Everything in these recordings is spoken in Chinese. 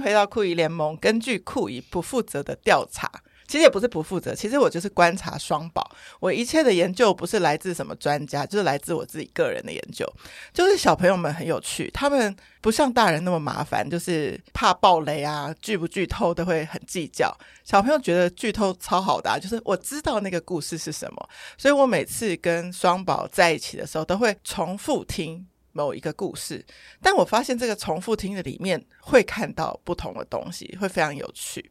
回到酷姨联盟。根据酷姨不负责的调查，其实也不是不负责，其实我就是观察双宝。我一切的研究不是来自什么专家，就是来自我自己个人的研究。就是小朋友们很有趣，他们不像大人那么麻烦，就是怕爆雷啊，剧不剧透都会很计较。小朋友觉得剧透超好的啊，就是我知道那个故事是什么，所以我每次跟双宝在一起的时候，都会重复听。某一个故事，但我发现这个重复听的里面会看到不同的东西，会非常有趣。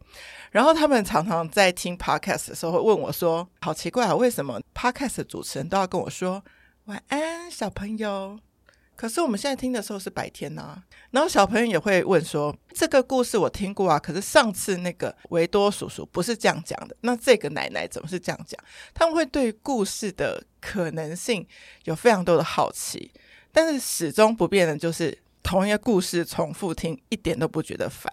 然后他们常常在听 podcast 的时候会问我说：“好奇怪啊，为什么 podcast 主持人都要跟我说晚安，小朋友？可是我们现在听的时候是白天啊。”然后小朋友也会问说：“这个故事我听过啊，可是上次那个维多叔叔不是这样讲的，那这个奶奶怎么是这样讲？”他们会对故事的可能性有非常多的好奇。但是始终不变的就是同一个故事重复听一点都不觉得烦。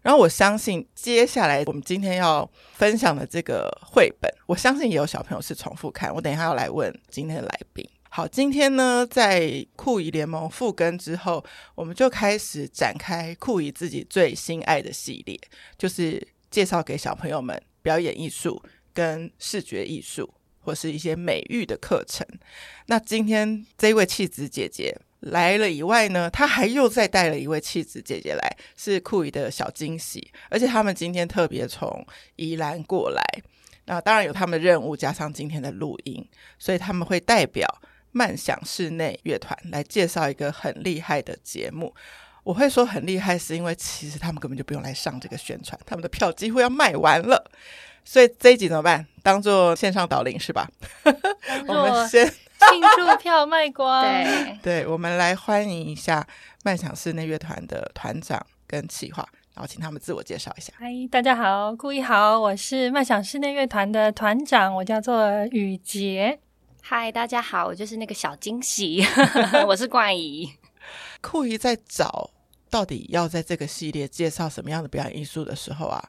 然后我相信接下来我们今天要分享的这个绘本，我相信也有小朋友是重复看。我等一下要来问今天的来宾。好，今天呢在酷姨联盟复更之后，我们就开始展开酷姨自己最心爱的系列，就是介绍给小朋友们表演艺术跟视觉艺术。或是一些美育的课程。那今天这位气质姐姐来了以外呢，她还又再带了一位气质姐姐来，是酷姨的小惊喜。而且他们今天特别从宜兰过来，那当然有他们的任务，加上今天的录音，所以他们会代表漫想室内乐团来介绍一个很厉害的节目。我会说很厉害，是因为其实他们根本就不用来上这个宣传，他们的票几乎要卖完了。所以这一集怎么办？当做线上导聆是吧？我们先庆祝票卖光。对，对，我们来欢迎一下漫想室内乐团的团长跟企划，然后请他们自我介绍一下。嗨，大家好，酷姨好，我是漫想室内乐团的团长，我叫做雨洁。嗨，大家好，我就是那个小惊喜，我是冠 仪。酷姨在找到底要在这个系列介绍什么样的表演艺术的时候啊。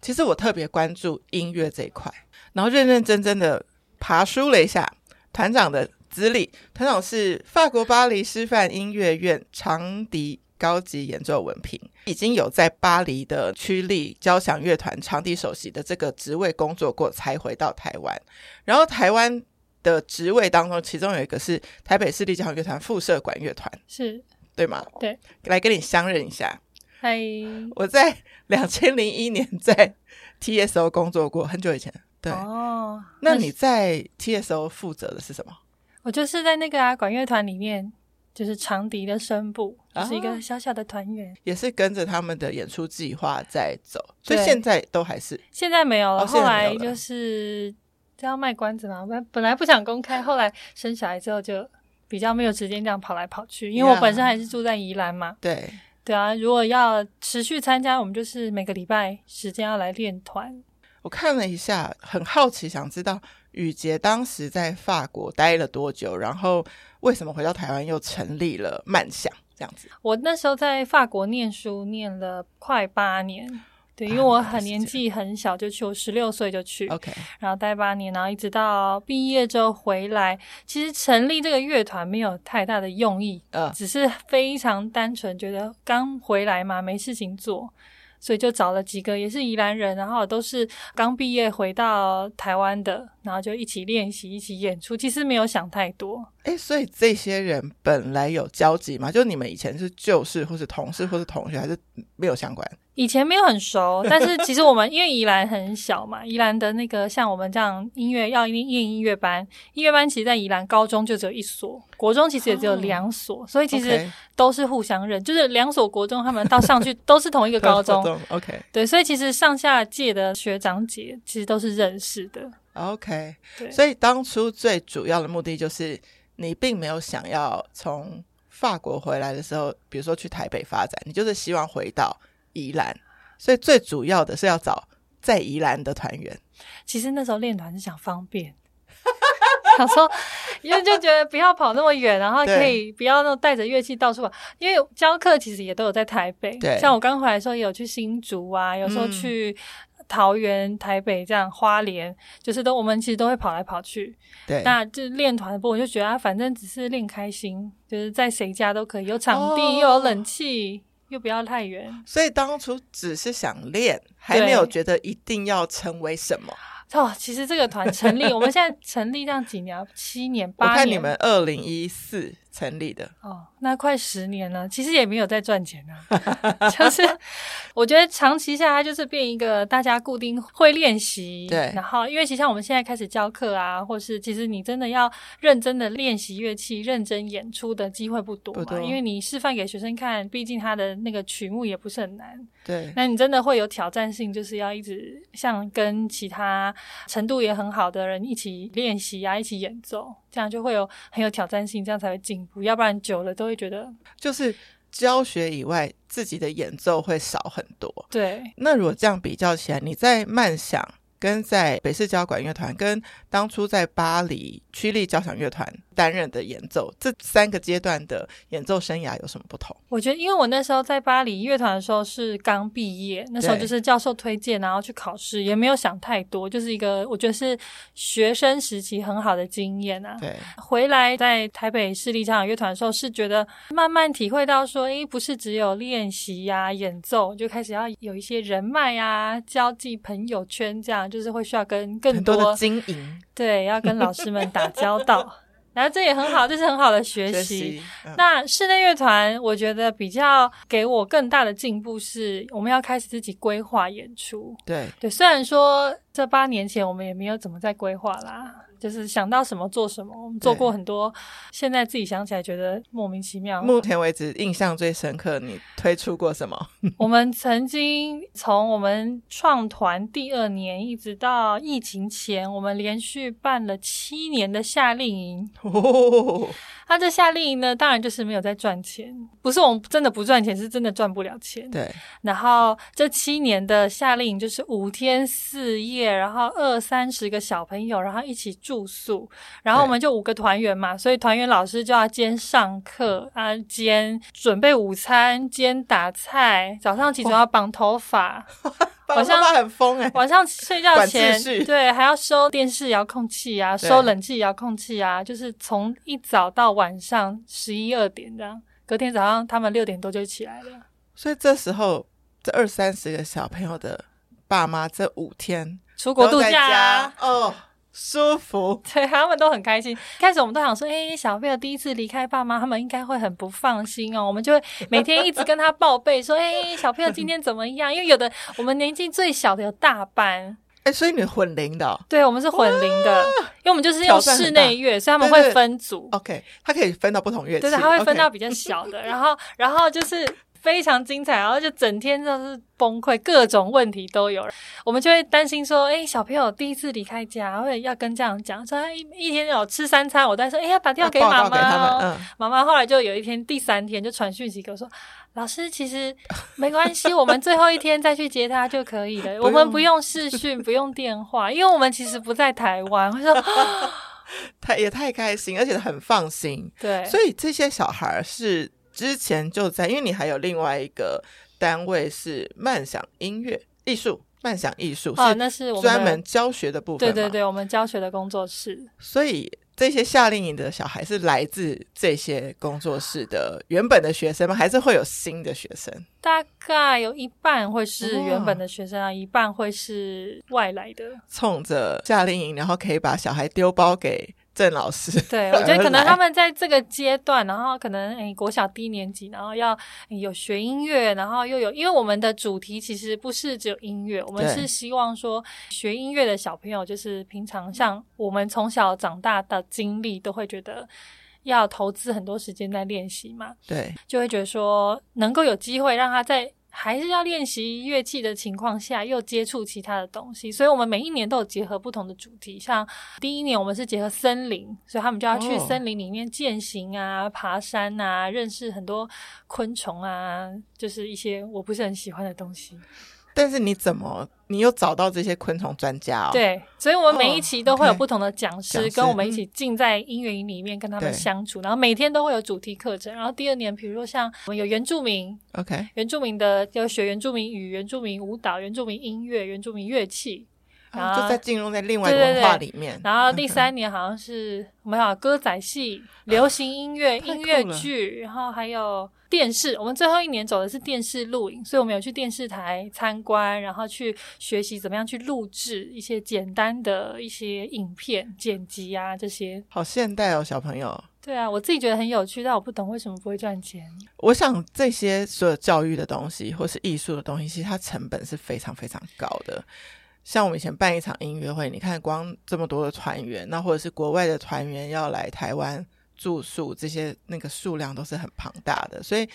其实我特别关注音乐这一块，然后认认真真的爬梳了一下团长的资历。团长是法国巴黎师范音乐院长笛高级演奏文凭，已经有在巴黎的区立交响乐团长笛首席的这个职位工作过，才回到台湾。然后台湾的职位当中，其中有一个是台北市立交响乐团副社管乐团，是对吗？对，来跟你相认一下。嗨，我在两千零一年在 TSO 工作过，很久以前。对哦，那你在 TSO 负责的是什么？我就是在那个啊管乐团里面，就是长笛的声部，就、啊、是一个小小的团员，也是跟着他们的演出计划在走，所以现在都还是。现在没有了，哦、后来就是这样卖关子嘛。本本来不想公开，后来生小孩之后就比较没有时间这样跑来跑去，因为我本身还是住在宜兰嘛。对。对啊，如果要持续参加，我们就是每个礼拜时间要来练团。我看了一下，很好奇，想知道雨杰当时在法国待了多久，然后为什么回到台湾又成立了漫想这样子？我那时候在法国念书，念了快八年。对，因为我很年纪很小就去，我十六岁就去，OK，然后待八年，然后一直到毕业之后回来。其实成立这个乐团没有太大的用意，呃，只是非常单纯，觉得刚回来嘛，没事情做。所以就找了几个也是宜兰人，然后都是刚毕业回到台湾的，然后就一起练习，一起演出。其实没有想太多。诶，所以这些人本来有交集吗？就你们以前是旧事，或是同事，或是同学，还是没有相关？以前没有很熟，但是其实我们 因为宜兰很小嘛，宜兰的那个像我们这样音乐要念音乐班，音乐班其实，在宜兰高中就只有一所，国中其实也只有两所，哦，所以其实都是互相认.就是两所国中他们到上去都是同一个高中。OK，对，所以其实上下届的学长姐其实都是认识的。OK，对，所以当初最主要的目的就是你并没有想要从法国回来的时候，比如说去台北发展，你就是希望回到。宜兰，所以最主要的是要找在宜兰的团员。其实那时候练团是想方便，想说，因为就觉得不要跑那么远，然后可以不要那种带着乐器到处跑。因为教课其实也都有在台北，对，像我刚回来的时候也有去新竹啊，有时候去桃园、台北这样花莲，就是都我们其实都会跑来跑去。对，那就练团的部分，我就觉得啊，反正只是练开心，就是在谁家都可以，有场地又有冷气。又不要太远。所以当初只是想练，还没有觉得一定要成为什么。哦，其实这个团成立，我们现在成立这样几年，七年 八年。我看你们二零一四成立的哦，那快十年了，其实也没有在赚钱啊。就是我觉得长期下来，就是变一个大家固定会练习，对。然后，因为其实像我们现在开始教课啊，或是其实你真的要认真的练习乐器、认真演出的机会不多嘛，多。因为你示范给学生看，毕竟他的那个曲目也不是很难。对。那你真的会有挑战性，就是要一直像跟其他程度也很好的人一起练习啊，一起演奏。这样就会有很有挑战性，这样才会进步。要不然久了都会觉得，就是教学以外，自己的演奏会少很多。对，那如果这样比较起来，你在慢想。跟在北市交管乐团，跟当初在巴黎曲力交响乐团担任的演奏，这三个阶段的演奏生涯有什么不同？我觉得，因为我那时候在巴黎乐团的时候是刚毕业，那时候就是教授推荐，然后去考试，也没有想太多，就是一个我觉得是学生时期很好的经验啊。对，回来在台北市立交响乐团的时候，是觉得慢慢体会到说，诶，不是只有练习呀、啊、演奏，就开始要有一些人脉啊、交际朋友圈这样。就是会需要跟更多，多的经营，对，要跟老师们打交道，然后这也很好，这是很好的学习。学习嗯、那室内乐团，我觉得比较给我更大的进步是，我们要开始自己规划演出。对对，虽然说这八年前我们也没有怎么在规划啦。就是想到什么做什么，我们做过很多，现在自己想起来觉得莫名其妙。目前为止印象最深刻，你推出过什么？我们曾经从我们创团第二年一直到疫情前，我们连续办了七年的夏令营。哦他这夏令营呢，当然就是没有在赚钱，不是我们真的不赚钱，是真的赚不了钱。对。然后这七年的夏令营就是五天四夜，然后二三十个小朋友，然后一起住宿，然后我们就五个团员嘛，所以团员老师就要兼上课啊，兼准备午餐，兼打菜，早上起床要绑头发。晚上很疯哎，晚上睡觉前对还要收电视遥控器啊，收冷气遥控器啊，就是从一早到晚上十一二点这样，隔天早上他们六点多就起来了。所以这时候这二三十个小朋友的爸妈这五天出国度假啊，哦。舒服，对，他们都很开心。开始我们都想说，哎，小朋友第一次离开爸妈，他们应该会很不放心哦。我们就会每天一直跟他报备，说，哎，小朋友今天怎么样？因为有的我们年纪最小的有大班，哎，所以你混龄的哦？对，我们是混龄的，因为我们就是用室内乐，所以他们会分组。对对对 OK，他可以分到不同乐器，对，他会分到比较小的，然后，然后就是。非常精彩，然后就整天就是崩溃，各种问题都有。我们就会担心说，哎，小朋友第一次离开家，或者要跟家长讲，说一一天有吃三餐，我都在说，哎，要打电话给妈妈哦。嗯、妈妈后来就有一天第三天就传讯息给我说，老师其实没关系，我们最后一天再去接他就可以了，我们不用视讯，不用电话，因为我们其实不在台湾。我说，他也太开心，而且很放心。对，所以这些小孩是。之前就在，因为你还有另外一个单位是慢想音乐艺术，慢想艺术哦，那是我专门教学的部分。对对对，我们教学的工作室。所以这些夏令营的小孩是来自这些工作室的原本的学生吗？还是会有新的学生？大概有一半会是原本的学生啊，哦、一半会是外来的。冲着夏令营，然后可以把小孩丢包给。郑老师，对，我觉得可能他们在这个阶段，然后可能诶，国小低年级，然后要有学音乐，然后又有，因为我们的主题其实不是只有音乐，我们是希望说学音乐的小朋友，就是平常像我们从小长大的经历，都会觉得要投资很多时间在练习嘛，对，就会觉得说能够有机会让他在。还是要练习乐器的情况下，又接触其他的东西，所以我们每一年都有结合不同的主题。像第一年我们是结合森林，所以他们就要去森林里面践行啊、哦、爬山啊，认识很多昆虫啊，就是一些我不是很喜欢的东西。但是你怎么，你又找到这些昆虫专家哦？对，所以我们每一期都会有不同的讲师、哦 okay、跟我们一起进在音乐营里面跟他们相处，然后每天都会有主题课程。然后第二年，比如说像我们有原住民，OK，原住民的要学原住民语、原住民舞蹈、原住民音乐、原住民乐器。然后就再进入在另外一个文化里面。对对对，然后第三年好像是我们还有歌仔戏、流行音乐、音乐剧，然后还有电视。我们最后一年走的是电视录影，所以我们有去电视台参观，然后去学习怎么样去录制一些简单的一些影片剪辑啊这些。好现代哦，小朋友。对啊，我自己觉得很有趣，但我不懂为什么不会赚钱。我想这些所有教育的东西，或是艺术的东西，其实它成本是非常非常高的。像我们以前办一场音乐会，你看光这么多的团员，那或者是国外的团员要来台湾住宿，这些那个数量都是很庞大的。所以，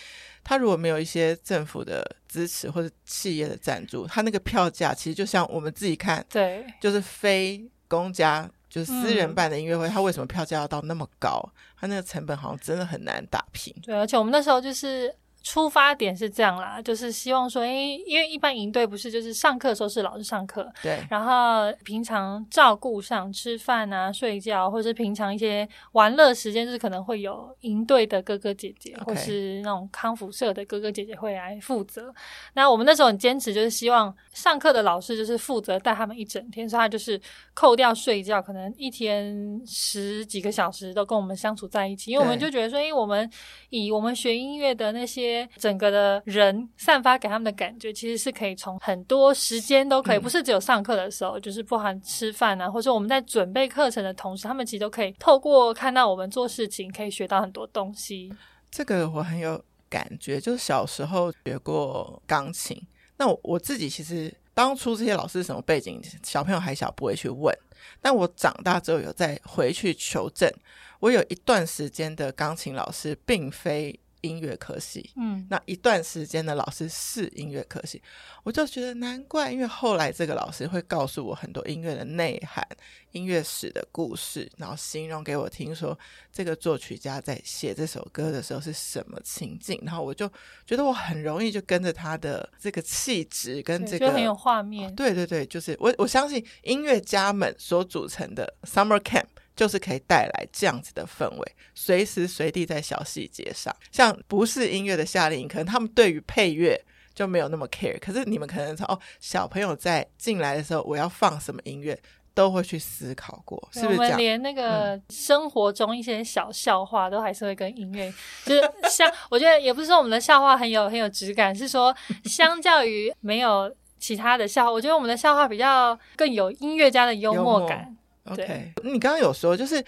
他如果没有一些政府的支持或者企业的赞助，他那个票价其实就像我们自己看，对，就是非公家。就是私人办的音乐会，他、嗯、为什么票价要到那么高？他那个成本好像真的很难打平。对，而且我们那时候就是。出发点是这样啦，就是希望说，诶，因为一般营队不是就是上课的时候是老师上课，对，然后平常照顾上吃饭啊、睡觉，或者是平常一些玩乐时间，就是可能会有营队的哥哥姐姐或是那种康复社的哥哥姐姐会来负责。那我们那时候很坚持，就是希望上课的老师就是负责带他们一整天，所以他就是扣掉睡觉，可能一天十几个小时都跟我们相处在一起，因为我们就觉得说，诶，我们以我们学音乐的那些。整个的人散发给他们的感觉，其实是可以从很多时间都可以，嗯、不是只有上课的时候，就是不含吃饭啊，或者我们在准备课程的同时，他们其实都可以透过看到我们做事情，可以学到很多东西。这个我很有感觉，就是小时候学过钢琴，那我，我自己其实当初这些老师是什么背景，小朋友还小不会去问，但我长大之后有再回去求证，我有一段时间的钢琴老师并非。音乐科系，嗯，那一段时间的老师是音乐科系，我就觉得难怪，因为后来这个老师会告诉我很多音乐的内涵、音乐史的故事，然后形容给我听，说这个作曲家在写这首歌的时候是什么情境，然后我就觉得我很容易就跟着他的这个气质跟这个很有画面，对对对，就是我我相信音乐家们所组成的 Summer Camp。就是可以带来这样子的氛围，随时随地在小细节上，像不是音乐的夏令营，可能他们对于配乐就没有那么 care。可是你们可能说，哦，小朋友在进来的时候，我要放什么音乐，都会去思考过，是不是这样？我们连那个生活中一些小笑话，都还是会跟音乐，嗯、就是像我觉得也不是说我们的笑话很有很有质感，是说相较于没有其他的笑话，我觉得我们的笑话比较更有音乐家的幽默感。OK，你刚刚有说，就是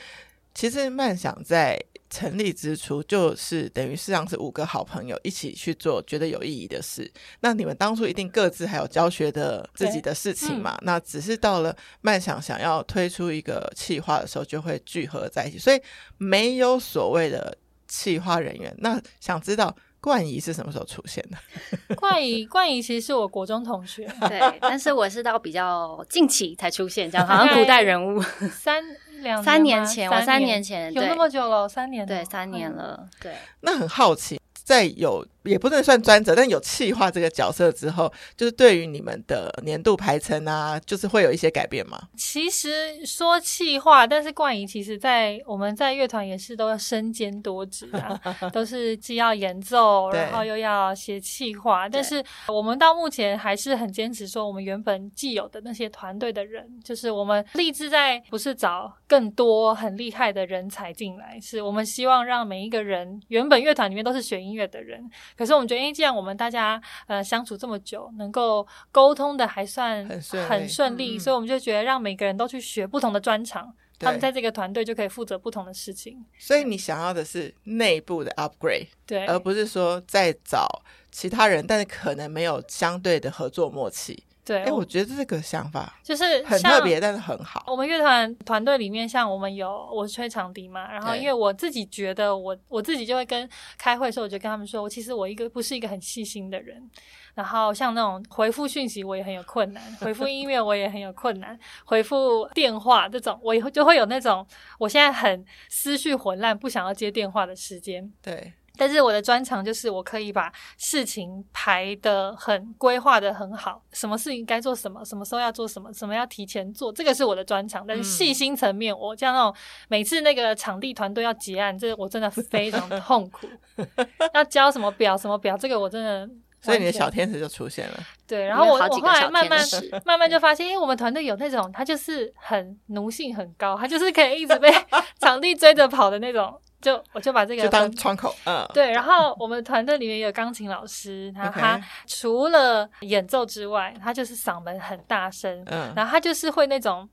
其实慢想在成立之初，就是等于实际上是五个好朋友一起去做觉得有意义的事。那你们当初一定各自还有教学的自己的事情嘛？嗯、那只是到了慢想想要推出一个企划的时候，就会聚合在一起，所以没有所谓的企划人员。那想知道。冠仪是什么时候出现的？冠仪，冠仪其实是我国中同学，对，但是我是到比较近期才出现，这样 好像古代人物。三两三年前，我三年前有那么久了，三年对，三年了，对。那很好奇。在有也不能算专责，但有企划这个角色之后，就是对于你们的年度排程啊，就是会有一些改变吗？其实说企划，但是冠仪其实在我们在乐团也是都要身兼多职啊，都是既要演奏，然后又要写企划。但是我们到目前还是很坚持说，我们原本既有的那些团队的人，就是我们立志在不是找更多很厉害的人才进来，是我们希望让每一个人原本乐团里面都是学音乐的人，可是我们觉得，因为，既然我们大家呃相处这么久，能够沟通的还算很顺利，很顺利，嗯，所以我们就觉得让每个人都去学不同的专长，他们在这个团队就可以负责不同的事情。所以你想要的是内部的 upgrade，对，而不是说再找其他人，但是可能没有相对的合作默契。对，哎，我觉得这个想法就是很特别，但是很好。我们乐团团队里面，像我们有我是吹长笛嘛，然后因为我自己觉得我我自己就会跟开会的时候，我就跟他们说，我其实我一个不是一个很细心的人。然后像那种回复讯息，我也很有困难；回复音乐，我也很有困难；回复电话这种，我以后就会有那种我现在很思绪混乱，不想要接电话的时间。对。但是我的专长就是我可以把事情排的很规划的很好，什么事情该做什么，什么时候要做什么，什么要提前做，这个是我的专长。但是细心层面，嗯、我像那种每次那个场地团队要结案，这个我真的非常的痛苦。要交什么表什么表，这个我真的所以你的小天使就出现了。对，然后我我后来慢慢慢慢就 发现，因为我们团队有那种他就是很奴性很高，他就是可以一直被 场地追着跑的那种。就我就把这个就当窗口，嗯，对。然后我们团队里面有钢琴老师，然后他除了演奏之外，他就是嗓门很大声，嗯，然后他就是会那种。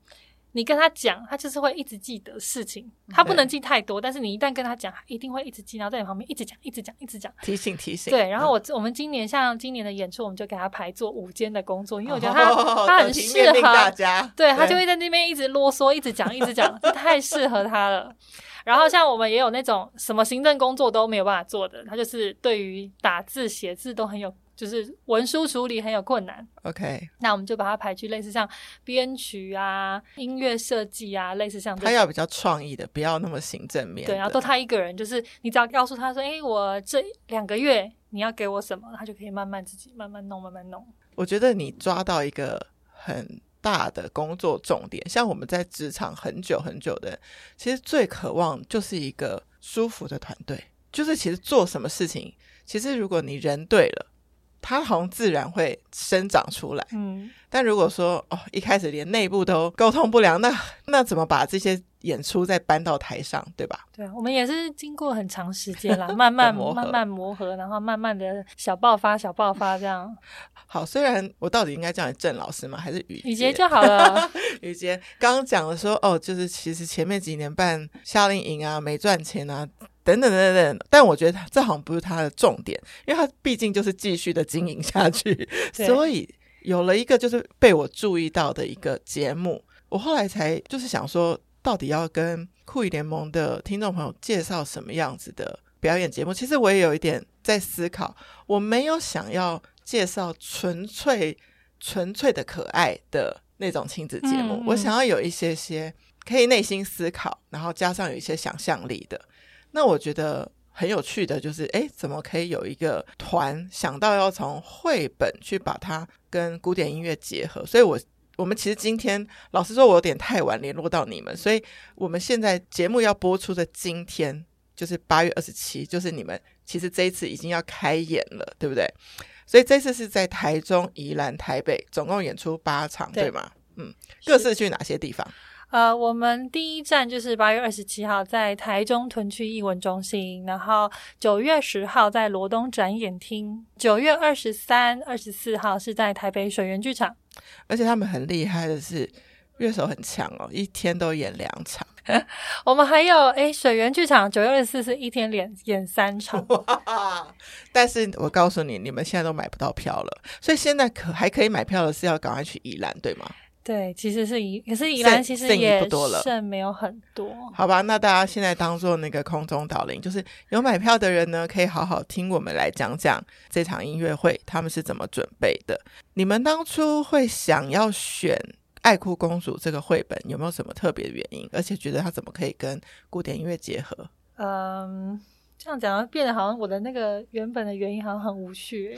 你跟他讲，他就是会一直记得事情。他不能记太多，但是你一旦跟他讲，他一定会一直记，然后在你旁边一直讲，一直讲，一直讲，提醒提醒。对，然后我、嗯、我们今年像今年的演出，我们就给他排做午间的工作，因为我觉得他、哦、他很适合大家。对，对他就会在那边一直啰嗦，一直讲，一直讲，太适合他了。然后像我们也有那种什么行政工作都没有办法做的，他就是对于打字写字都很有。就是文书处理很有困难，OK，那我们就把它排去类似像编曲啊、音乐设计啊，类似像他要比较创意的，不要那么行政面。对，然后都他一个人，就是你只要告诉他说：“哎，我这两个月你要给我什么？”他就可以慢慢自己慢慢弄，慢慢弄。我觉得你抓到一个很大的工作重点，像我们在职场很久很久的，其实最渴望就是一个舒服的团队，就是其实做什么事情，其实如果你人对了。它好像自然会生长出来，嗯，但如果说哦，一开始连内部都沟通不良，那那怎么把这些演出再搬到台上，对吧？对啊，我们也是经过很长时间了，慢慢 磨慢慢磨合，然后慢慢的小爆发，小爆发这样。好，虽然我到底应该叫你郑老师吗？还是雨雨洁就好了？雨洁刚刚讲的说，哦，就是其实前面几年办夏令营啊，没赚钱啊。等等等等，但我觉得这好像不是他的重点，因为他毕竟就是继续的经营下去，所以有了一个就是被我注意到的一个节目，我后来才就是想说，到底要跟酷艺联盟的听众朋友介绍什么样子的表演节目？其实我也有一点在思考，我没有想要介绍纯粹纯粹的可爱的那种亲子节目，嗯、我想要有一些些可以内心思考，然后加上有一些想象力的。那我觉得很有趣的就是，诶，怎么可以有一个团想到要从绘本去把它跟古典音乐结合？所以我，我我们其实今天老实说，我有点太晚联络到你们，所以我们现在节目要播出的今天就是八月二十七，就是你们其实这一次已经要开演了，对不对？所以这次是在台中、宜兰、台北，总共演出八场，对，对吗？嗯，各自去哪些地方？呃，我们第一站就是八月二十七号在台中屯区艺文中心，然后九月十号在罗东展演厅，九月二十三、二十四号是在台北水源剧场。而且他们很厉害的是，乐手很强哦，一天都演两场。我们还有诶，水源剧场九月二十四是一天连演三场。但是我告诉你，你们现在都买不到票了，所以现在可还可以买票的是要赶快去宜兰，对吗？对，其实是宜，可是宜兰其实也剩不多了，剩没有很多。好吧，那大家现在当做那个空中导聆，就是有买票的人呢，可以好好听我们来讲讲这场音乐会，他们是怎么准备的。你们当初会想要选《爱哭公主》这个绘本，有没有什么特别的原因？而且觉得它怎么可以跟古典音乐结合？嗯。这样讲，变得好像我的那个原本的原因好像很无趣。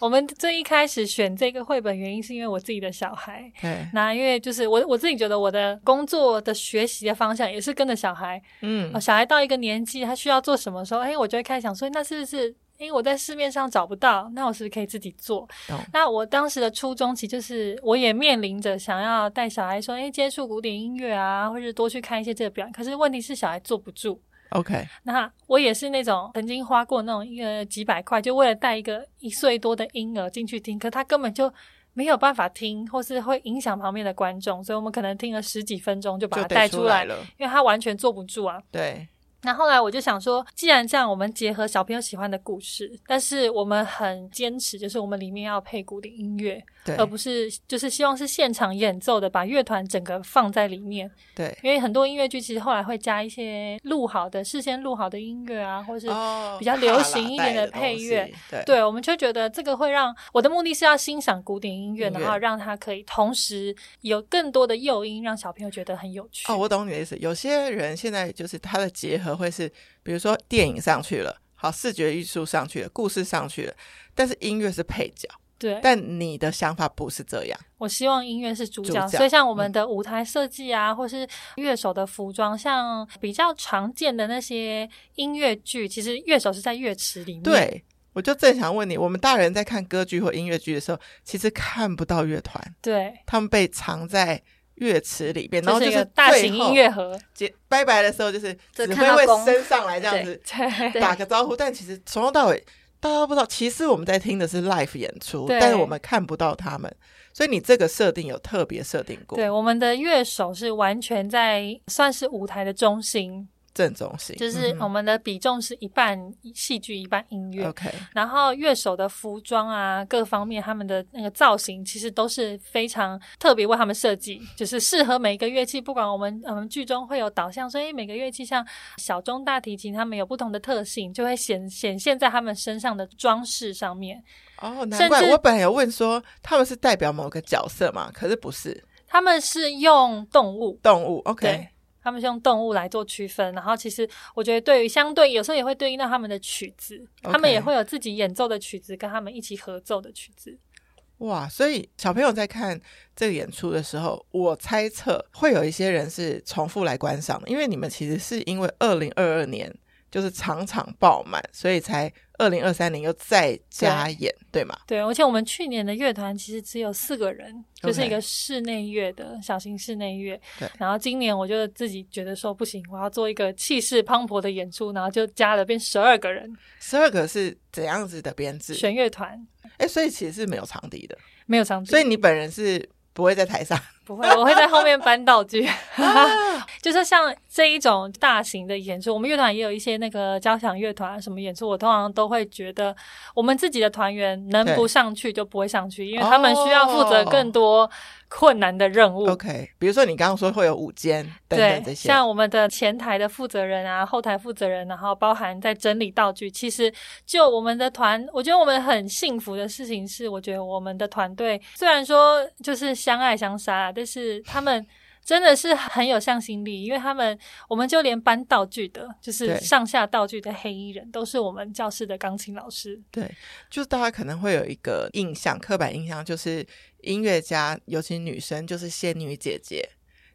我们最一开始选这个绘本原因是因为我自己的小孩，对，那因为就是我我自己觉得我的工作的学习的方向也是跟着小孩，嗯，小孩到一个年纪，他需要做什么时候，哎，我就会开始想说，那是不是因为我在市面上找不到，那我是不是可以自己做？哦、那我当时的初衷其实就是，我也面临着想要带小孩说，哎，接触古典音乐啊，或者多去看一些这个表演，可是问题是小孩坐不住。OK，那我也是那种曾经花过那种一个几百块，就为了带一个一岁多的婴儿进去听，可他根本就没有办法听，或是会影响旁边的观众，所以我们可能听了十几分钟就把他带出来了，因为他完全坐不住啊。对。那后来我就想说，既然这样，我们结合小朋友喜欢的故事，但是我们很坚持，就是我们里面要配古典音乐，对，而不是就是希望是现场演奏的，把乐团整个放在里面。对，因为很多音乐剧其实后来会加一些录好的、事先录好的音乐啊，或是比较流行一点的配乐。哦、对，对，我们就觉得这个会让我的目的是要欣赏古典音乐，音乐然后让它可以同时有更多的诱因，让小朋友觉得很有趣。哦，我懂你的意思。有些人现在就是他的结合。会是，比如说电影上去了，好，视觉艺术上去了，故事上去了，但是音乐是配角。对，但你的想法不是这样。我希望音乐是主角，主角，所以像我们的舞台设计啊，嗯、或是乐手的服装，像比较常见的那些音乐剧，其实乐手是在乐池里面。对。我就正想问你，我们大人在看歌剧或音乐剧的时候，其实看不到乐团，对，他们被藏在乐池里边，然后就是大型音乐盒，结拜拜的时候，就是指挥会升上来这样子 打个招呼，但其实从头到尾大家都不知道，其实我们在听的是 live 演出，但是我们看不到他们，所以你这个设定有特别设定过？对，我们的乐手是完全在算是舞台的中心。正中心就是我们的比重是一半戏剧一半音乐，OK。然后乐手的服装啊，各方面他们的那个造型其实都是非常特别为他们设计，就是适合每一个乐器。不管我们我们剧中会有导向，所以每个乐器像小中大提琴，他们有不同的特性，就会显 显现在他们身上的装饰上面。哦，难怪我本来有问说他们是代表某个角色嘛，可是不是，他们是用动物，动物，OK。他们是用动物来做区分，然后其实我觉得对于相对有时候也会对应到他们的曲子.他们也会有自己演奏的曲子，跟他们一起合奏的曲子。哇！所以小朋友在看这个演出的时候，我猜测会有一些人是重复来观赏的，因为你们其实是因为二零二二年就是场场爆满，所以才。二零二三年又再加演，对，对吗？对，而且我们去年的乐团其实只有四个人就是一个室内乐的小型室内乐。对。然后今年我就自己觉得说不行，我要做一个气势磅礴的演出，然后就加了变十二个人。十二个是怎样子的编制？弦乐团。哎，所以其实是没有长笛的，没有场地。所以你本人是不会在台上。不会，我会在后面搬道具，就是像这一种大型的演出，我们乐团也有一些那个交响乐团什么演出，我通常都会觉得我们自己的团员能不上去就不会上去，因为他们需要负责更多。困难的任务，OK，比如说你刚刚说会有舞间等等这些，像我们的前台的负责人啊，后台负责人，然后包含在整理道具。其实就我们的团，我觉得我们很幸福的事情是，我觉得我们的团队虽然说就是相爱相杀，但是他们。真的是很有向心力，因为他们，我们就连搬道具的，就是上下道具的黑衣人，都是我们教室的钢琴老师。对，就是大家可能会有一个印象，刻板印象，就是音乐家，尤其女生，就是仙女姐姐，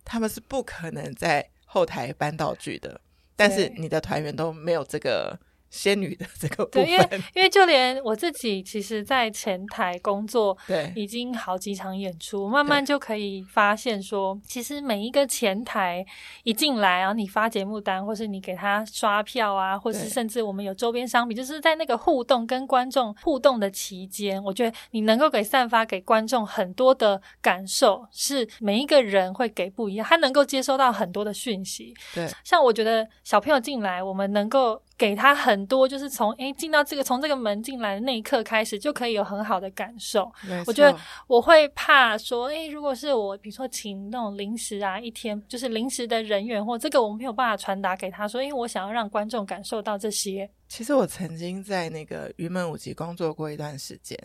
他们是不可能在后台搬道具的。但是你的团员都没有这个。仙女的这个部分，对，因为因为就连我自己，其实，在前台工作，对，已经好几场演出，慢慢就可以发现说，其实每一个前台一进来，然后你发节目单，或是你给他刷票啊，或是甚至我们有周边商品，就是在那个互动跟观众互动的期间，我觉得你能够给散发给观众很多的感受，是每一个人会给不一样，他能够接收到很多的讯息。对，像我觉得小朋友进来，我们能够。给他很多，就是从诶进到这个从这个门进来的那一刻开始，就可以有很好的感受。我觉得我会怕说，诶，如果是我，比如说请那种临时啊，一天就是临时的人员，或这个我们没有办法传达给他说，因为我想要让观众感受到这些。其实我曾经在那个云门舞集工作过一段时间，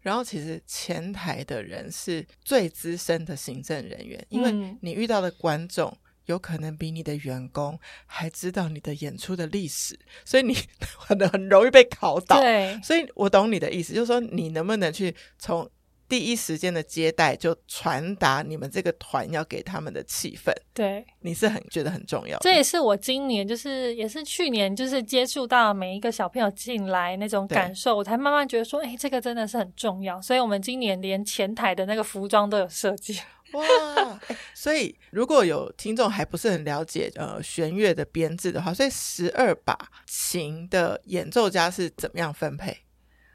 然后其实前台的人是最资深的行政人员，因为你遇到的观众。有可能比你的员工还知道你的演出的历史，所以你 很很容易被考倒。对，所以我懂你的意思，就是说你能不能去从第一时间的接待就传达你们这个团要给他们的气氛？对，你是很觉得很重要。这也是我今年，就是也是去年，就是接触到每一个小朋友进来那种感受，我才慢慢觉得说，哎，这个真的是很重要。所以我们今年连前台的那个服装都有设计。哇、欸，所以如果有听众还不是很了解呃弦乐的编制的话，所以十二把琴的演奏家是怎么样分配？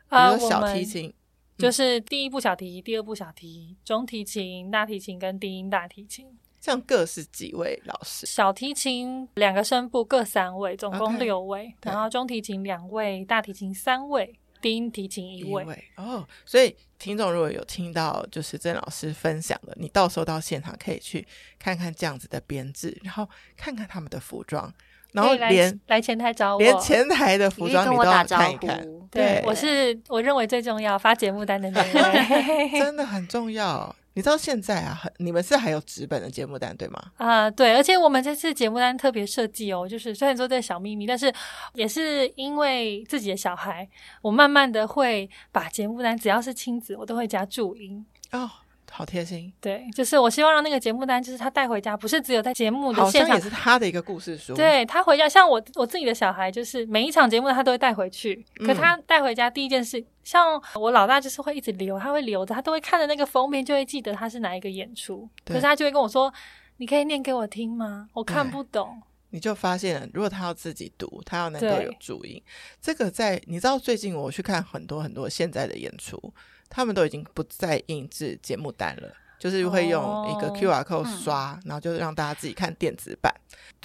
比如说小提琴，就是第一部小提，第二部小提，中提琴、大提琴跟低音大提琴，这样各是几位老师？小提琴两个声部各三位，总共六位，okay, 然后中提琴两位，大提琴三位。低音提琴一位，一位哦，所以听众如果有听到就是郑老师分享的，你到时候到现场可以去看看这样子的编制，然后看看他们的服装，然后连来前台找我，连前台的服装你都要看一看。对，对我是我认为最重要发节目单的那 位，真的很重要。你知道现在啊，很你们是还有纸本的节目单对吗？啊、呃，对，而且我们这次节目单特别设计哦，就是虽然说这小秘密，但是也是因为自己的小孩，我慢慢的会把节目单只要是亲子，我都会加注音哦。好贴心，对，就是我希望让那个节目单，就是他带回家，不是只有在节目的现场，好像也是他的一个故事书。对，他回家，像我我自己的小孩，就是每一场节目他都会带回去。可他带回家第一件事，嗯、像我老大就是会一直留，他会留着，他都会看着那个封面，就会记得他是哪一个演出。可是他就会跟我说：“你可以念给我听吗？我看不懂。”你就发现了，如果他要自己读，他要能够有注音，这个在你知道，最近我去看很多很多现在的演出。他们都已经不再印制节目单了，就是会用一个 QR code 刷，哦嗯、然后就让大家自己看电子版。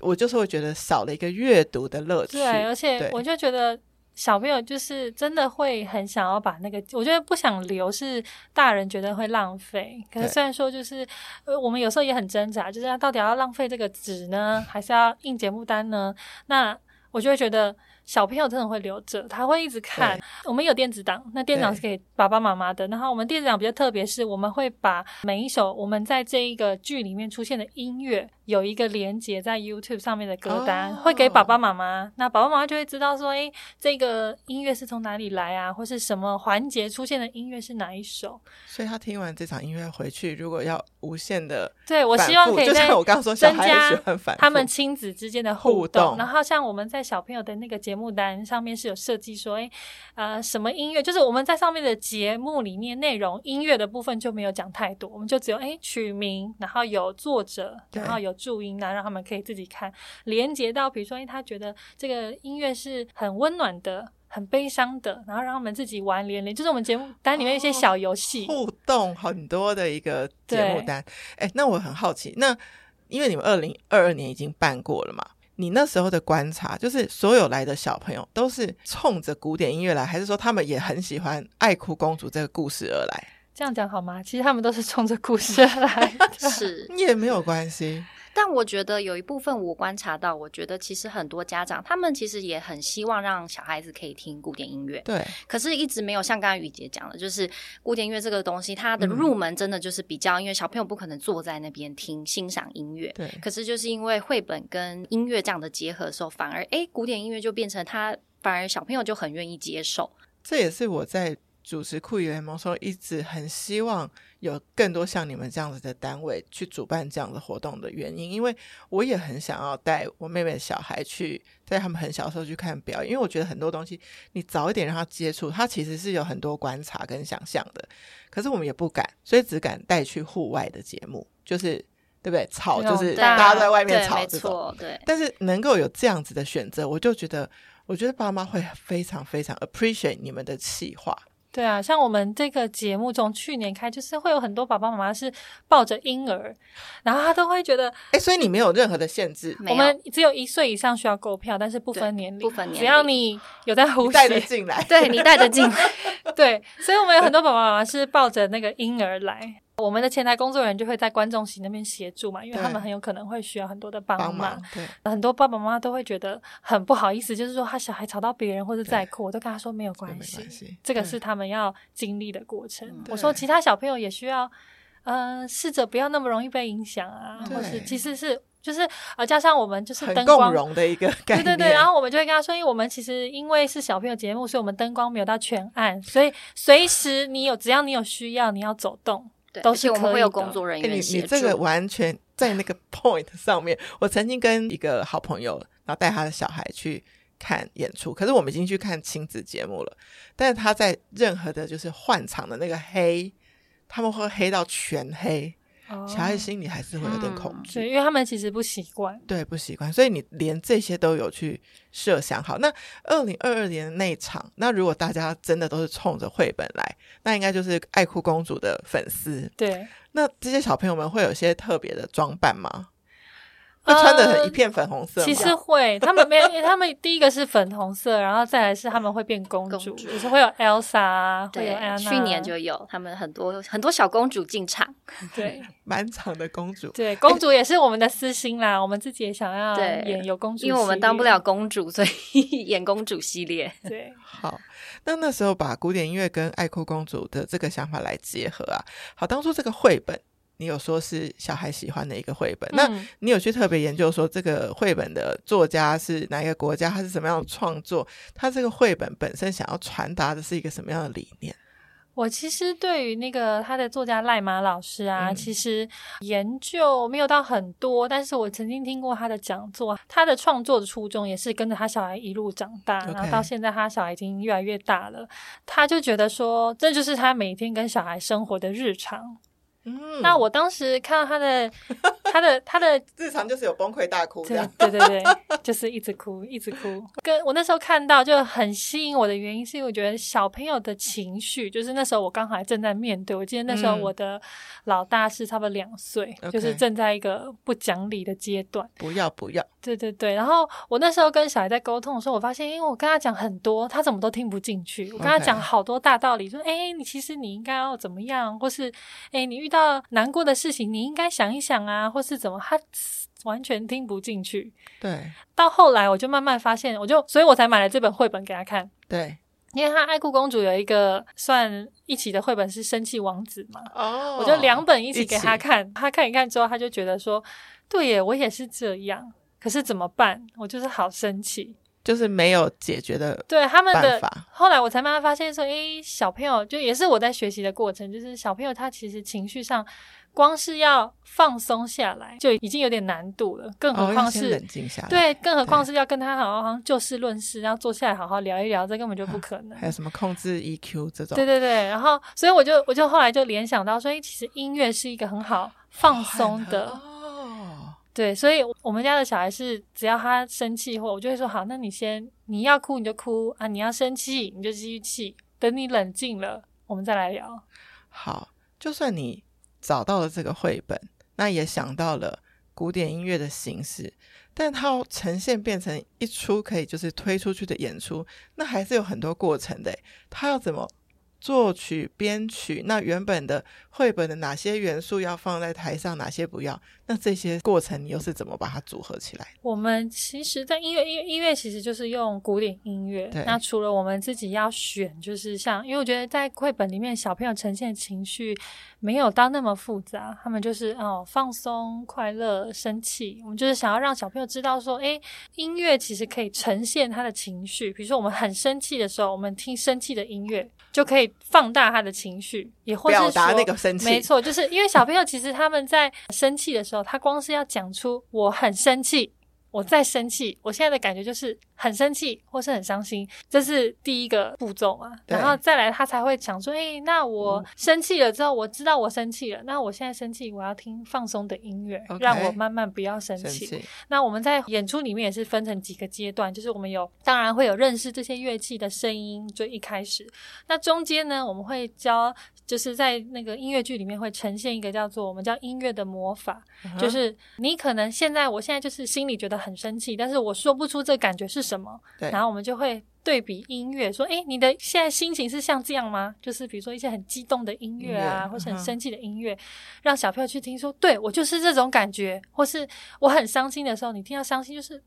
我就是会觉得少了一个阅读的乐趣。对，而且我就觉得小朋友就是真的会很想要把那个，我觉得不想留是大人觉得会浪费。可是虽然说就是，呃，我们有时候也很挣扎，就是到底要浪费这个纸呢，还是要印节目单呢？那我就会觉得。小朋友真的会留着，他会一直看。我们有电子档，那电子档是给爸爸妈妈的。然后我们电子档比较特别，是我们会把每一首我们在这一个剧里面出现的音乐。有一个连接在 YouTube 上面的歌单，会给爸爸妈妈，那爸爸妈妈就会知道说，诶，这个音乐是从哪里来啊，或是什么环节出现的音乐是哪一首？所以他听完这场音乐回去，如果要无限的，对，我希望可以就像我刚刚说，增加他们亲子之间的互动。然后像我们在小朋友的那个节目单上面是有设计说，哎，呃，什么音乐？就是我们在上面的节目里面内容音乐的部分就没有讲太多，我们就只有哎取名，然后有作者，然后有。注音啊，让他们可以自己看，连接到，比如说，哎，他觉得这个音乐是很温暖的、很悲伤的，然后让他们自己玩连连，就是我们节目单里面一些小游戏、哦、互动很多的一个节目单。哎，那我很好奇，那因为你们二零二二年已经办过了嘛？你那时候的观察，就是所有来的小朋友都是冲着古典音乐来，还是说他们也很喜欢《爱哭公主》这个故事而来？这样讲好吗？其实他们都是冲着故事而来的，是 也没有关系。但我觉得有一部分我观察到，我觉得其实很多家长他们其实也很希望让小孩子可以听古典音乐，对。可是一直没有像刚刚雨洁讲的，就是古典音乐这个东西，它的入门真的就是比较，嗯、因为小朋友不可能坐在那边听欣赏音乐，对。可是就是因为绘本跟音乐这样的结合的时候，反而哎，古典音乐就变成他反而小朋友就很愿意接受。这也是我在主持酷姨联盟时候一直很希望。有更多像你们这样子的单位去主办这样的活动的原因，因为我也很想要带我妹妹的小孩去，在他们很小的时候去看表演，因为我觉得很多东西你早一点让他接触，他其实是有很多观察跟想象的。可是我们也不敢，所以只敢带去户外的节目，就是对不对？吵就是大家在外面吵这种，对。对，但是能够有这样子的选择，我就觉得，我觉得爸妈会非常非常 appreciate 你们的企划。对啊，像我们这个节目从去年开，就是会有很多爸爸妈妈是抱着婴儿，然后他都会觉得，哎，所以你没有任何的限制，我们只有一岁以上需要购票，但是不分年龄，不分年龄，只要你有在呼吸，带着进来，对，你带着进 来，对，所以我们有很多爸爸妈妈是抱着那个婴儿来。我们的前台工作人员就会在观众席那边协助嘛，因为他们很有可能会需要很多的帮忙。帮忙对，很多爸爸妈妈都会觉得很不好意思，就是说他小孩吵到别人或者在哭，我都跟他说没有关系，系。这个是他们要经历的过程。我说其他小朋友也需要，呃，试着不要那么容易被影响啊，对。或是其实是就是呃，加上我们就是灯光融的一个 概念，对对对，然后我们就会跟他说，因为我们其实因为是小朋友节目，所以我们灯光没有到全暗，所以随时你有只要你有需要，你要走动。都是我们会有工作人员。你你这个完全 在那个 point 上面。我曾经跟一个好朋友，然后带他的小孩去看演出，可是我们已经去看亲子节目了。但是他在任何的，就是换场的那个黑，他们会黑到全黑。小孩心里还是会有点恐惧，对，因为他们其实不习惯，对，不习惯，所以你连这些都有去设想好。那二零二二年的那一场，那如果大家真的都是冲着绘本来，那应该就是爱哭公主的粉丝，对。那这些小朋友们会有些特别的装扮吗？会穿的很一片粉红色，其实会，他们没有，他们第一个是粉红色，然后再来是他们会变公主，就是会有 Elsa 啊，会有安娜，去年就有他们很多很多小公主进场，对，满场的公主，对，公主也是我们的私心啦，我们自己也想要演有公主，因为我们当不了公主，所以演公主系列，对，好，那那时候把古典音乐跟爱哭公主的这个想法来结合啊，好，当初这个绘本。你有说是小孩喜欢的一个绘本，嗯、那你有去特别研究说这个绘本的作家是哪一个国家，他是什么样的创作？他这个绘本本身想要传达的是一个什么样的理念？我其实对于那个他的作家赖马老师啊，嗯、其实研究没有到很多，但是我曾经听过他的讲座。他的创作的初衷也是跟着他小孩一路长大.然后到现在他小孩已经越来越大了，他就觉得说这就是他每天跟小孩生活的日常。嗯，那我当时看到他的，他的，他的 日常就是有崩溃大哭这样，对对对，就是一直哭，一直哭。跟我那时候看到就很吸引我的原因，是因为我觉得小朋友的情绪，就是那时候我刚好还正在面对。我记得那时候我的老大是差不多两岁，嗯、就是正在一个不讲理的阶段。不要不要，对对对。然后我那时候跟小孩在沟通的时候，我发现，因为我跟他讲很多，他怎么都听不进去。我跟他讲好多大道理，说，哎，你其实你应该要怎么样，或是，哎，你遇到难过的事情，你应该想一想啊，或是怎么，他完全听不进去。对，到后来我就慢慢发现，我就，所以我才买了这本绘本给他看。对，因为他爱哭公主有一个算一起的绘本是生气王子嘛，哦，我就两本一起给他看，他看一看之后，他就觉得说，对耶，我也是这样，可是怎么办？我就是好生气。就是没有解决的。对他们的，后来我才慢慢发现说，诶，小朋友就也是我在学习的过程，就是小朋友他其实情绪上，光是要放松下来就已经有点难度了，更何况是、哦、冷静下来，对，更何况是要跟他好好就事论事，然后坐下来好好聊一聊，这根本就不可能。还有什么控制 EQ 这种？对对对，然后所以我就我就后来就联想到说，诶，其实音乐是一个很好放松的。哦对，所以我们家的小孩是，只要他生气或我就会说好，那你先，你要哭你就哭啊，你要生气你就继续气，等你冷静了，我们再来聊。好，就算你找到了这个绘本，那也想到了古典音乐的形式，但它呈现变成一出可以就是推出去的演出，那还是有很多过程的。它要怎么？作曲、编曲，那原本的绘本的哪些元素要放在台上，哪些不要？那这些过程你又是怎么把它组合起来？我们其实，在音乐音乐音乐其实就是用古典音乐。对。那除了我们自己要选，就是像，因为我觉得在绘本里面，小朋友呈现情绪没有到那么复杂，他们就是哦放松、快乐、生气。我们就是想要让小朋友知道说，哎，音乐其实可以呈现他的情绪。比如说，我们很生气的时候，我们听生气的音乐就可以。放大他的情绪，也或是说，表达那个生气。没错，就是因为小朋友其实他们在生气的时候，他光是要讲出我很生气。我在生气，我现在的感觉就是很生气，或是很伤心，这是第一个步骤嘛。然后再来，他才会讲说：“诶，那我生气了之后，我知道我生气了。那我现在生气，我要听放松的音乐，Okay. 让我慢慢不要生气。生气。那我们在演出里面也是分成几个阶段，就是我们有当然会有认识这些乐器的声音，就一开始。那中间呢，我们会教。就是在那个音乐剧里面会呈现一个叫做我们叫音乐的魔法，uh-huh. 就是你可能现在我现在就是心里觉得很生气，但是我说不出这感觉是什么。对，然后我们就会对比音乐，说，诶，你的现在心情是像这样吗？就是比如说一些很激动的音乐啊或是很生气的音乐，uh-huh. 让小朋友去听说，对，我就是这种感觉，或是我很伤心的时候，你听到伤心就是。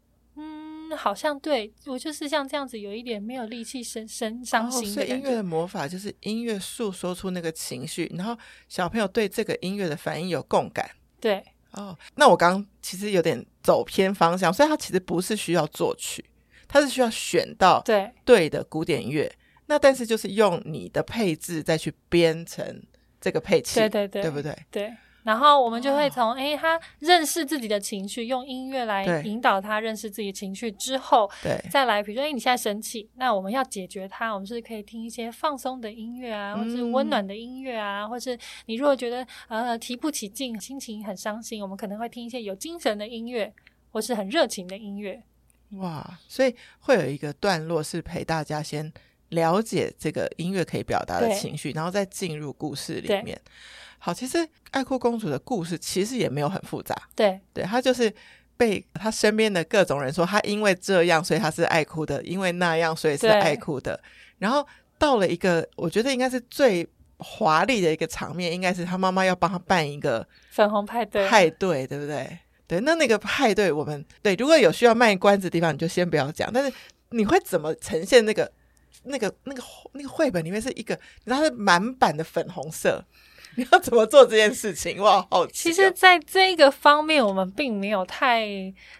嗯，好像对，我就是像这样子，有一点没有力气，生生伤心的。所以音乐的魔法就是音乐诉说出那个情绪，然后小朋友对这个音乐的反应有共感。对，哦，那我刚刚其实有点走偏方向，所以它其实不是需要作曲，它是需要选到对对的古典乐。那但是就是用你的配置再去编成这个配器，对对对，对不对？对。然后我们就会从诶，他认识自己的情绪，用音乐来引导他认识自己的情绪之后，对，再来，比如说，诶，你现在生气，那我们要解决它，我们是可以听一些放松的音乐啊，或是温暖的音乐啊，嗯、或是你如果觉得呃提不起劲，心情很伤心，我们可能会听一些有精神的音乐，或是很热情的音乐。哇，所以会有一个段落是陪大家先了解这个音乐可以表达的情绪，然后再进入故事里面。好，其实爱哭公主的故事其实也没有很复杂。对，对，她就是被她身边的各种人说，她因为这样，所以她是爱哭的；因为那样，所以是爱哭的。然后到了一个，我觉得应该是最华丽的一个场面，应该是她妈妈要帮她办一个粉红派对，派对，对不对？对，那那个派对，我们对如果有需要卖关子的地方，你就先不要讲。但是你会怎么呈现那个、那个、那个、那个绘本里面是一个，它是满版的粉红色。你要怎么做这件事情？哇，好奇！其实，在这个方面，我们并没有太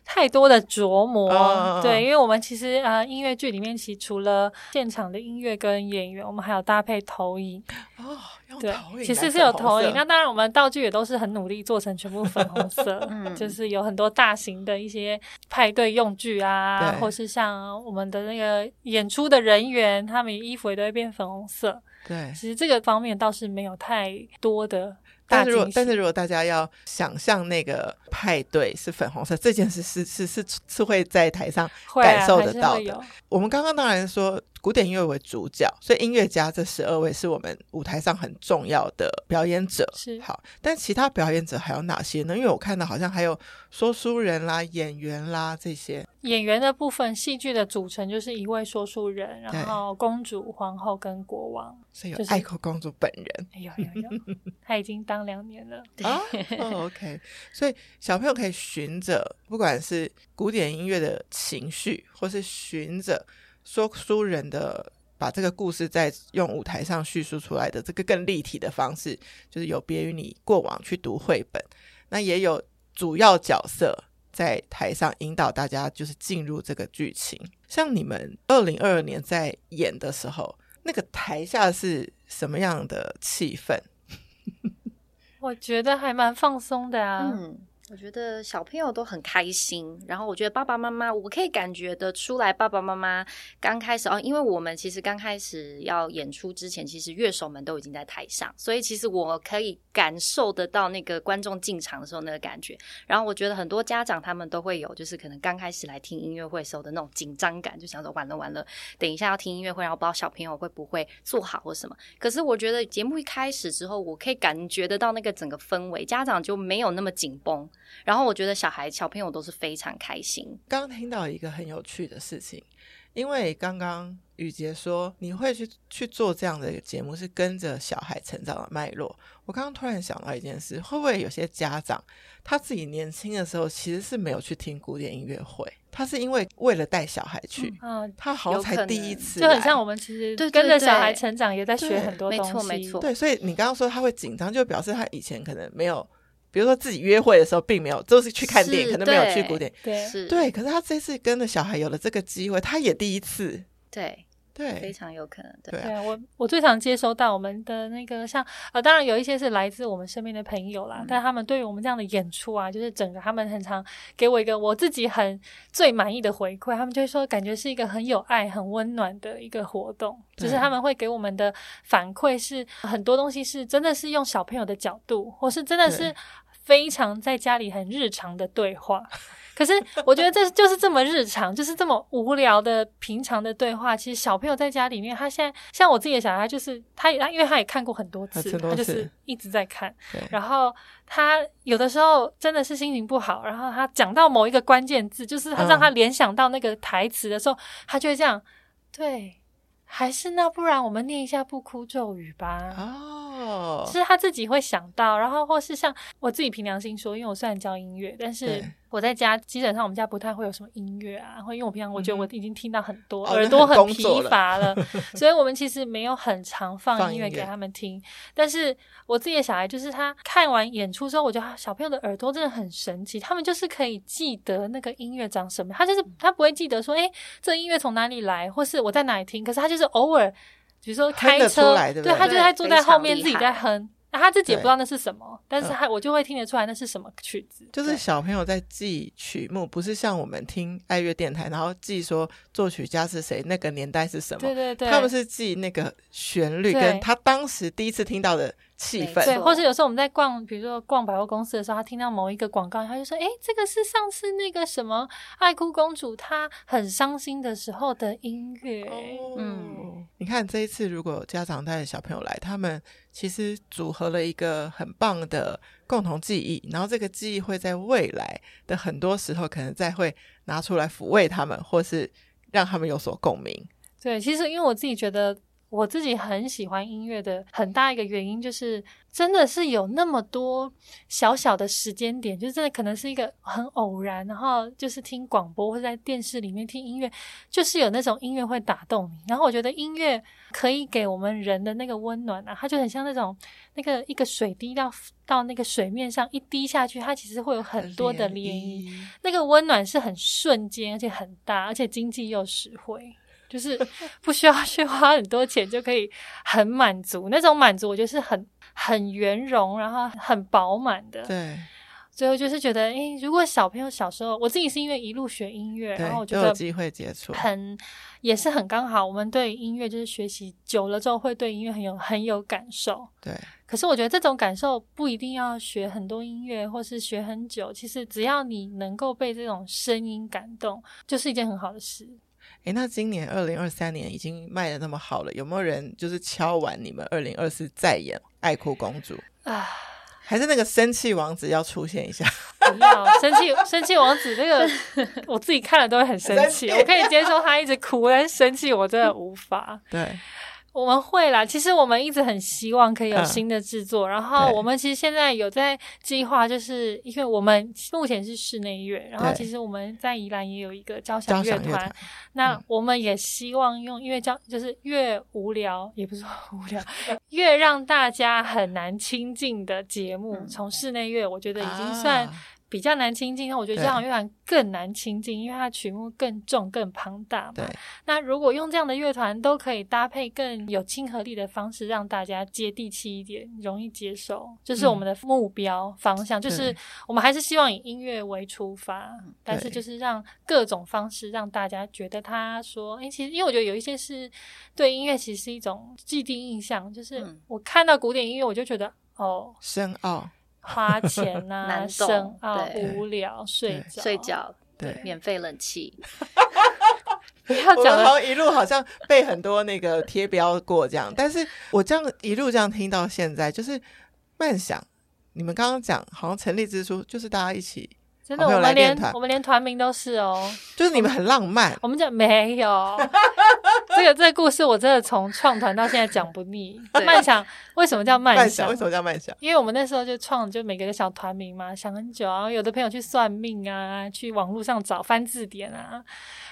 太多的琢磨。哦、对，因为我们其实呃，音乐剧里面其实除了现场的音乐跟演员，我们还有搭配投影。哦，对，其实是有投影。那当然，我们道具也都是很努力做成全部粉红色。嗯，就是有很多大型的一些派对用具啊，或是像我们的那个演出的人员，他们衣服也都会变粉红色。对，其实这个方面倒是没有太多的。但是如果但是如果大家要想象那个派对是粉红色，这件事是是是是，是会在台上感受得到的。我们刚刚当然说古典音乐为主角，所以音乐家这十二位是我们舞台上很重要的表演者。是好，但其他表演者还有哪些呢？因为我看到好像还有说书人啦、演员啦这些。演员的部分，戏剧的组成就是一位说书人，然后公主、皇后跟国王，所以有爱国公主本人。哎呦呦呦，他已经当两年了。啊哦，OK，所以小朋友可以循着，不管是古典音乐的情绪，或是循着说书人的把这个故事在用舞台上叙述出来的这个更立体的方式，就是有别于你过往去读绘本，那也有主要角色。在台上引导大家，就是进入这个剧情。像你们二零二二年在演的时候，那个台下是什么样的气氛？我觉得还蛮放松的啊。嗯我觉得小朋友都很开心，然后我觉得爸爸妈妈，我可以感觉得出来，爸爸妈妈刚开始哦，因为我们其实刚开始要演出之前，其实乐手们都已经在台上，所以其实我可以感受得到那个观众进场的时候那个感觉。然后我觉得很多家长他们都会有，就是可能刚开始来听音乐会时候的那种紧张感，就想说完了完了，等一下要听音乐会，然后不知道小朋友会不会做好或什么。可是我觉得节目一开始之后，我可以感觉得到那个整个氛围，家长就没有那么紧绷。然后我觉得小孩小朋友都是非常开心。刚听到一个很有趣的事情，因为刚刚雨杰说你会去去做这样的一个节目，是跟着小孩成长的脉络。我刚刚突然想到一件事，会不会有些家长他自己年轻的时候其实是没有去听古典音乐会，他是因为为了带小孩去，嗯，他好像才第一次，就很像我们其实跟着小孩成长，也在学很多东西，没错没错。对，所以你刚刚说他会紧张，就表示他以前可能没有。比如说自己约会的时候，并没有，就是去看电影，可能没有去古典。对，是，对。可是他这次跟着小孩有了这个机会，他也第一次。对。对，非常有可能。对，对啊，我我最常接收到我们的那个像呃，当然有一些是来自我们身边的朋友啦，嗯、但他们对于我们这样的演出啊，就是整个他们很常给我一个我自己很最满意的回馈，他们就会说感觉是一个很有爱、很温暖的一个活动，就是他们会给我们的反馈是很多东西是真的是用小朋友的角度，或是真的是非常在家里很日常的对话。可是我觉得这就是这么日常，就是这么无聊的平常的对话。其实小朋友在家里面，他现在像我自己的小孩，就是他，他因为他也看过很多次，他就是一直在看。然后他有的时候真的是心情不好，然后他讲到某一个关键字，就是他让他联想到那个台词的时候，他就会这样，对。还是那不然我们念一下不哭咒语吧。哦，是他自己会想到，然后或是像我自己凭良心说，因为我虽然教音乐，但是我在家基本上我们家不太会有什么音乐啊，然后因为我平常我觉得我已经听到很多，嗯、耳朵很疲乏了，哦、了所以我们其实没有很常放音乐给他们听。但是我自己的小孩就是他看完演出之后，我觉得小朋友的耳朵真的很神奇，他们就是可以记得那个音乐长什么，他就是他不会记得说，哎，这个音乐从哪里来，或是我在哪里听，可是他就是偶尔，比如说开车，对，他就在坐在后面自己在哼。那、啊、他自己也不知道那是什么，但是他我就会听得出来那是什么曲子。就是小朋友在记曲目，不是像我们听爱乐电台，然后记说作曲家是谁，那个年代是什么。对对对，他们是记那个旋律，跟他当时第一次听到的气氛。对，或是有时候我们在逛，比如说逛百货公司的时候，他听到某一个广告，他就说：“哎，这个是上次那个什么爱哭公主她很伤心的时候的音乐。哦”嗯，你看这一次如果家长带着小朋友来，他们。其实组合了一个很棒的共同记忆，然后这个记忆会在未来的很多时候，可能再会拿出来抚慰他们，或是让他们有所共鸣。对，其实因为我自己觉得，我自己很喜欢音乐的很大一个原因，就是真的是有那么多小小的时间点，就真的可能是一个很偶然，然后就是听广播或者在电视里面听音乐，就是有那种音乐会打动你。然后我觉得音乐可以给我们人的那个温暖啊，它就很像那种那个一个水滴到到那个水面上一滴下去，它其实会有很多的涟漪，那个温暖是很瞬间，而且很大，而且经济又实惠。就是不需要 去花很多钱就可以很满足，那种满足我觉得是很很圆融，然后很饱满的。对，最后就是觉得，诶、欸，如果小朋友小时候，我自己是因为一路学音乐，然后我觉得有机会接触，很也是很刚好。我们对音乐就是学习久了之后，会对音乐很有很有感受。对，可是我觉得这种感受不一定要学很多音乐，或是学很久。其实只要你能够被这种声音感动，就是一件很好的事。诶，那今年二零二三年已经卖的那么好了，有没有人就是敲完你们二零二四再演《爱哭公主》啊？还是那个生气王子要出现一下？不要生气，生气王子那个 我自己看了都会很生气。我可以接受他一直哭，但是生气我真的无法。对。我们会啦，其实我们一直很希望可以有新的制作，嗯、然后我们其实现在有在计划，就是因为我们目前是室内乐，然后其实我们在宜兰也有一个交响乐团，那我们也希望用因为交，就是越无聊也不是无聊，越让大家很难亲近的节目，从室内乐我觉得已经算。比较难亲近，那我觉得交响乐团更难亲近，因为它曲目更重、更庞大嘛。对。那如果用这样的乐团都可以搭配更有亲和力的方式，让大家接地气一点，容易接受，就是我们的目标方向。嗯、就是我们还是希望以音乐为出发，但是就是让各种方式让大家觉得他说，哎、欸，其实因为我觉得有一些是对音乐其实是一种既定印象，就是我看到古典音乐我就觉得哦，深奥。花钱呐、啊，深奥、对无聊，睡觉，睡觉，对，免费冷气。不要讲了，好像一路好像被很多那个贴标过这样，但是我这样一路这样听到现在，就是慢想，你们刚刚讲好像成立之初就是大家一起。真的，我们连我们连团名都是哦，就是你们很浪漫。我们讲没有这个这个故事，我真的从创团到现在讲不腻。慢想为什么叫慢想？为什么叫慢想？因为我们那时候就创，就每个人小团名嘛，想很久啊。有的朋友去算命啊，去网络上找翻字典啊，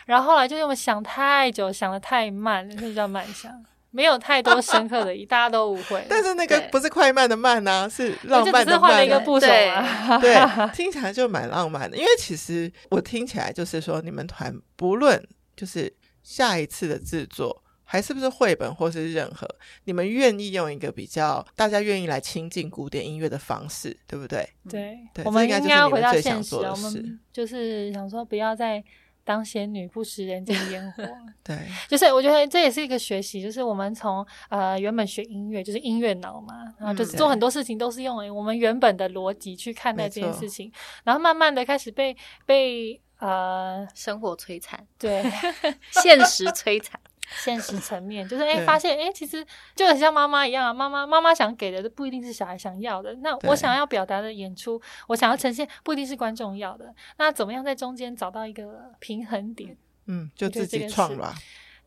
然后后来就因为想太久，想的太慢，所以叫慢想。没有太多深刻的意义，大家都误会。但是那个不是快慢的慢呐、啊，是浪漫的慢。就只是换了一个部首啊。对，听起来就蛮浪漫的。因为其实我听起来就是说，你们团不论就是下一次的制作，还是不是绘本或是任何，你们愿意用一个比较大家愿意来亲近古典音乐的方式，对不对？对，对我们应该要回到现实，我们就是想说不要再。当仙女不食人间烟火，对，就是我觉得这也是一个学习，就是我们从呃原本学音乐，就是音乐脑嘛，然后就是做很多事情都是用我们原本的逻辑去看待这件事情，然后慢慢的开始被被呃生活摧残，对，现实摧残。现实层面就是，哎、欸，发现，哎、欸，其实就很像妈妈一样啊。妈妈，妈妈想给的不一定是小孩想要的。那我想要表达的演出，我想要呈现，不一定是观众要的。那怎么样在中间找到一个平衡点？嗯，就自己创吧。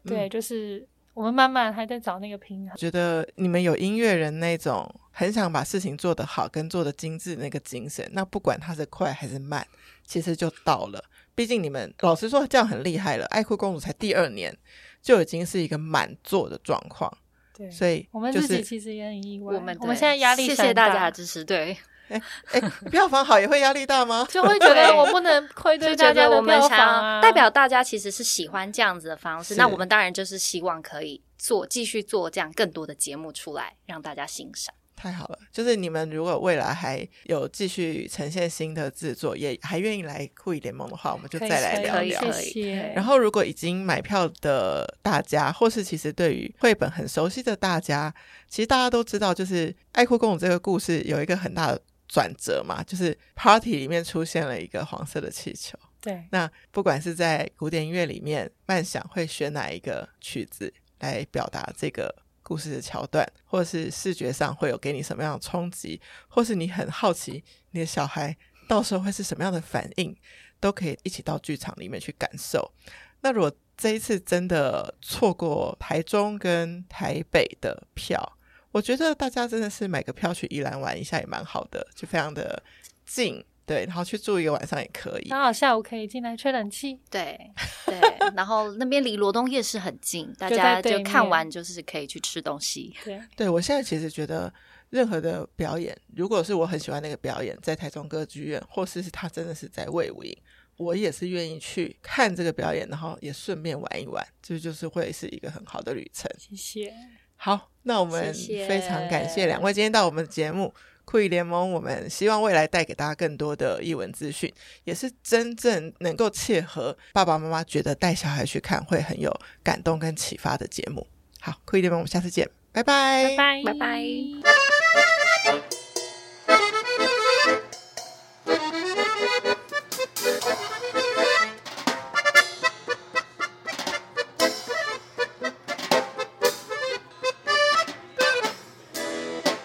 对，就是我们慢慢还在找那个平衡。觉得你们有音乐人那种很想把事情做得好跟做得精致那个精神，那不管它是快还是慢，其实就到了。毕竟你们老实说这样很厉害了，《爱哭公主》才第二年。就已经是一个满座的状况，对，所以、就是、我们自己其实也很意外。我们我们现在压力，谢谢大家的支持。对，哎 哎，票房好也会压力大吗？就会觉得我不能亏对大家的票房啊。代表大家其实是喜欢这样子的方式，那我们当然就是希望可以做继续做这样更多的节目出来，让大家欣赏。太好了，就是你们如果未来还有继续呈现新的制作，也还愿意来酷艺联盟的话，我们就再来聊聊。谢谢。然后，如果已经买票的大家，或是其实对于绘本很熟悉的大家，其实大家都知道，就是《爱哭公主》这个故事有一个很大的转折嘛，就是 Party 里面出现了一个黄色的气球。对。那不管是在古典音乐里面，慢想会选哪一个曲子来表达这个？故事的桥段，或者是视觉上会有给你什么样的冲击，或是你很好奇你的小孩到时候会是什么样的反应，都可以一起到剧场里面去感受。那如果这一次真的错过台中跟台北的票，我觉得大家真的是买个票去宜兰玩一下也蛮好的，就非常的近。对，然后去住一个晚上也可以。刚好下午可以进来吹冷气。对对，然后那边离罗东夜市很近，大家就看完就是可以去吃东西。对，对我现在其实觉得任何的表演，如果是我很喜欢那个表演，在台中歌剧院，或是是他真的是在魏武营，我也是愿意去看这个表演，然后也顺便玩一玩，这就，就是会是一个很好的旅程。谢谢。好，那我们非常感谢两位今天到我们的节目。酷艺联盟，我们希望未来带给大家更多的译文资讯，也是真正能够切合爸爸妈妈觉得带小孩去看会很有感动跟启发的节目。好，酷艺联盟，我们下次见，拜拜，拜拜，拜拜。